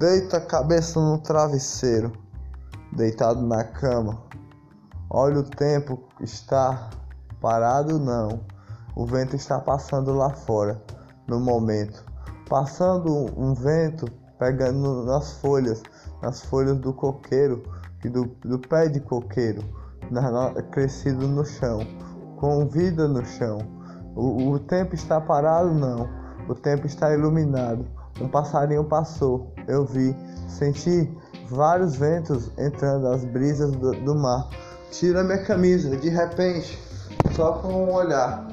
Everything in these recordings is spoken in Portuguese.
Deita a cabeça no travesseiro, deitado na cama. Olha o tempo está parado não. O vento está passando lá fora no momento. Passando um vento pegando nas folhas, nas folhas do coqueiro e do, do pé de coqueiro, na, crescido no chão, com vida no chão. O, o tempo está parado não. O tempo está iluminado. Um passarinho passou, eu vi, senti vários ventos entrando, as brisas do, do mar. Tira minha camisa, de repente, só com um olhar,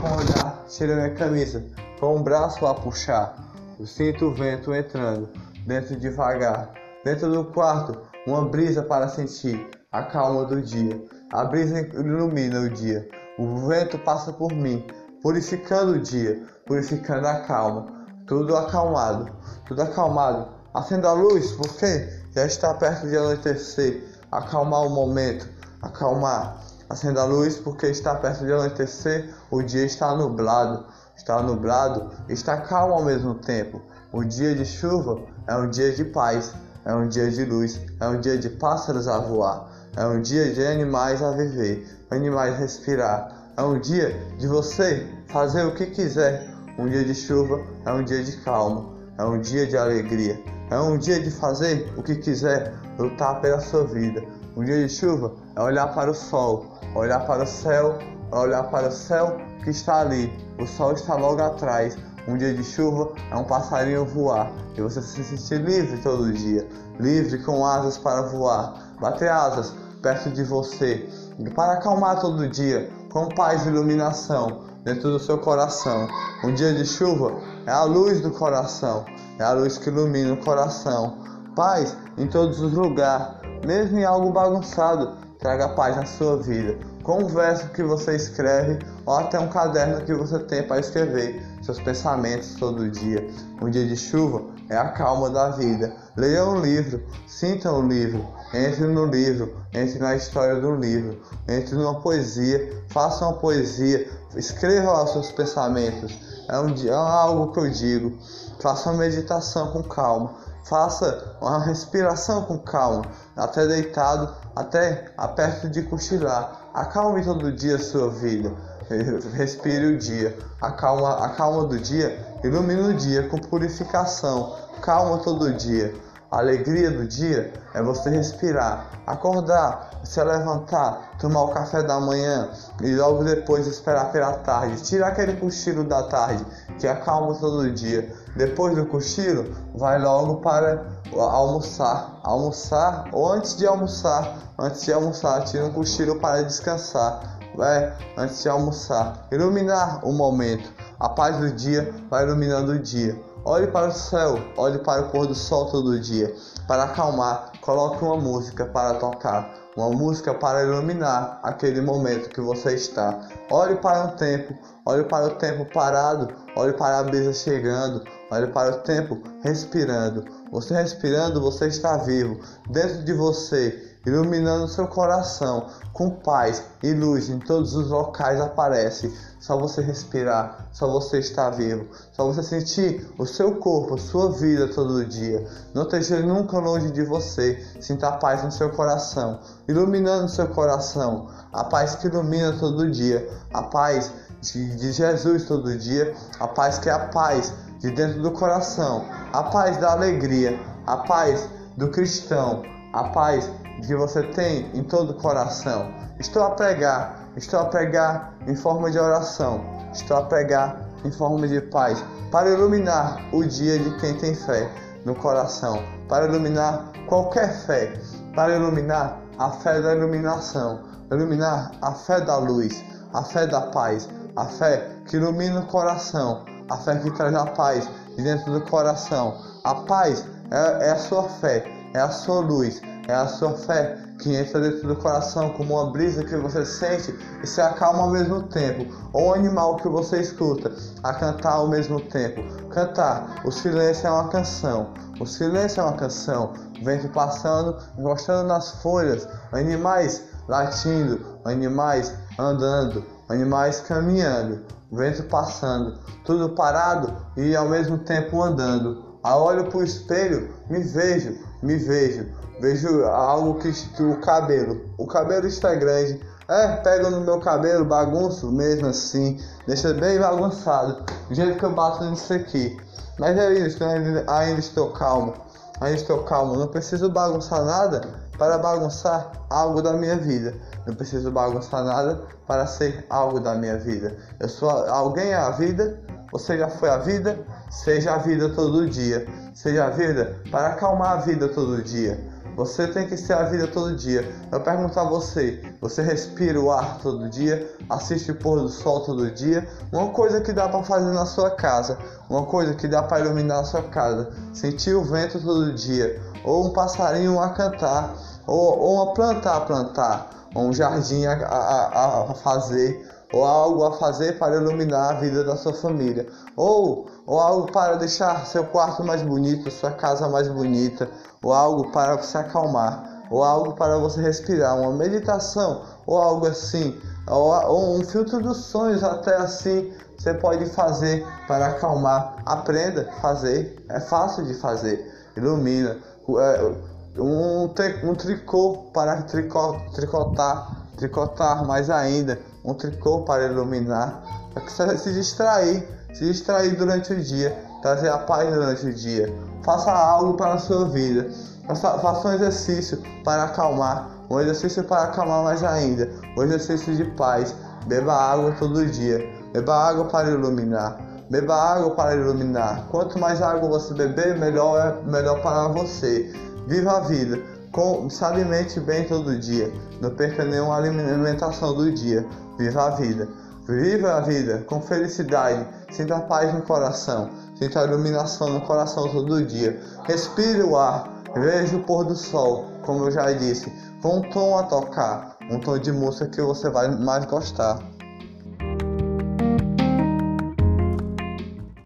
com um olhar, tira minha camisa, com um braço a puxar. Eu sinto o vento entrando, dentro devagar. Dentro do quarto, uma brisa para sentir a calma do dia. A brisa ilumina o dia. O vento passa por mim, purificando o dia, purificando a calma tudo acalmado, tudo acalmado. Acenda a luz, porque já está perto de anoitecer. Acalmar o momento, acalmar. Acenda a luz, porque está perto de anoitecer. O dia está nublado, está nublado, está calmo ao mesmo tempo. O dia de chuva é um dia de paz, é um dia de luz, é um dia de pássaros a voar, é um dia de animais a viver, animais respirar. É um dia de você fazer o que quiser, um dia de chuva é um dia de calma, é um dia de alegria, é um dia de fazer o que quiser, lutar pela sua vida. Um dia de chuva é olhar para o sol, olhar para o céu, olhar para o céu que está ali. O sol está logo atrás. Um dia de chuva é um passarinho voar e você se sentir livre todo dia, livre com asas para voar, bater asas perto de você, para acalmar todo dia, com paz e iluminação, dentro do seu coração. Um dia de chuva é a luz do coração, é a luz que ilumina o coração. Paz em todos os lugares, mesmo em algo bagunçado, traga paz na sua vida. Com um verso que você escreve ou até um caderno que você tem para escrever seus pensamentos todo dia. Um dia de chuva é a calma da vida. Leia um livro, sinta o um livro, entre no livro, entre na história do livro, entre numa poesia, faça uma poesia, escreva lá os seus pensamentos. É, um, é algo que eu digo. Faça uma meditação com calma. Faça uma respiração com calma, até deitado, até perto de cochilar. Acalme todo dia a sua vida. Respire o dia. A calma, a calma do dia ilumina o dia com purificação. Calma todo dia. A alegria do dia é você respirar, acordar, se levantar, tomar o café da manhã e logo depois esperar pela tarde. Tirar aquele cochilo da tarde que acalma todo dia. Depois do cochilo, vai logo para almoçar. Almoçar ou antes de almoçar, antes de almoçar, tira um cochilo para descansar. Vai antes de almoçar, iluminar o momento. A paz do dia vai iluminando o dia. Olhe para o céu, olhe para o pôr do sol todo dia. Para acalmar, coloque uma música para tocar, uma música para iluminar aquele momento que você está. Olhe para o tempo, olhe para o tempo parado, olhe para a brisa chegando, olhe para o tempo respirando. Você respirando, você está vivo. Dentro de você iluminando seu coração com paz e luz em todos os locais aparece. Só você respirar, só você estar vivo, só você sentir o seu corpo, sua vida todo dia. Não esteja nunca longe de você. Sinta a paz no seu coração, iluminando seu coração. A paz que ilumina todo dia, a paz de, de Jesus todo dia, a paz que é a paz de dentro do coração, a paz da alegria, a paz do cristão, a paz que você tem em todo o coração. Estou a pregar, estou a pregar em forma de oração, estou a pregar em forma de paz, para iluminar o dia de quem tem fé no coração, para iluminar qualquer fé, para iluminar a fé da iluminação, iluminar a fé da luz, a fé da paz, a fé que ilumina o coração, a fé que traz a paz de dentro do coração. A paz é, é a sua fé, é a sua luz, é a sua fé que entra dentro do coração como uma brisa que você sente e se acalma ao mesmo tempo, ou um animal que você escuta a cantar ao mesmo tempo. Cantar, o silêncio é uma canção, o silêncio é uma canção, vento passando, encostando nas folhas, animais latindo, animais andando, animais caminhando, vento passando, tudo parado e ao mesmo tempo andando. Aí olho pro espelho, me vejo, me vejo. Vejo algo que, o cabelo. O cabelo está grande. É, pego no meu cabelo, bagunço mesmo assim. Deixa bem bagunçado. Do jeito que eu bato nisso aqui. Mas é isso, ainda, ainda estou calmo. Ainda estou calmo. Não preciso bagunçar nada para bagunçar algo da minha vida. Não preciso bagunçar nada para ser algo da minha vida. Eu sou alguém a vida, você já foi a vida, seja a vida todo dia. Seja a vida para acalmar a vida todo dia. Você tem que ser a vida todo dia. Eu pergunto a você: você respira o ar todo dia? Assiste o pôr do sol todo dia? Uma coisa que dá para fazer na sua casa, uma coisa que dá para iluminar a sua casa, sentir o vento todo dia, ou um passarinho a cantar, ou, ou uma planta a plantar, ou um jardim a, a, a fazer, ou algo a fazer para iluminar a vida da sua família, ou, ou algo para deixar seu quarto mais bonito, sua casa mais bonita, ou algo para se acalmar, ou algo para você respirar, uma meditação, ou algo assim, ou, ou um filtro dos sonhos, até assim você pode fazer para acalmar. Aprenda a fazer, é fácil de fazer, ilumina. É, um, um tricô para tricotar, tricotar mais ainda um tricô para iluminar, para que se distrair, se distrair durante o dia, trazer a paz durante o dia. Faça algo para a sua vida. Faça, faça um exercício para acalmar, um exercício para acalmar mais ainda, um exercício de paz. Beba água todo dia. Beba água para iluminar. Beba água para iluminar. Quanto mais água você beber, melhor é melhor para você. Viva a vida. Com, se alimente bem todo dia. Não perca nenhuma alimentação do dia. Viva a vida. Viva a vida com felicidade. Sinta paz no coração. Sinta a iluminação no coração todo dia. Respire o ar. Veja o pôr do sol, como eu já disse. Com um tom a tocar. Um tom de música que você vai mais gostar.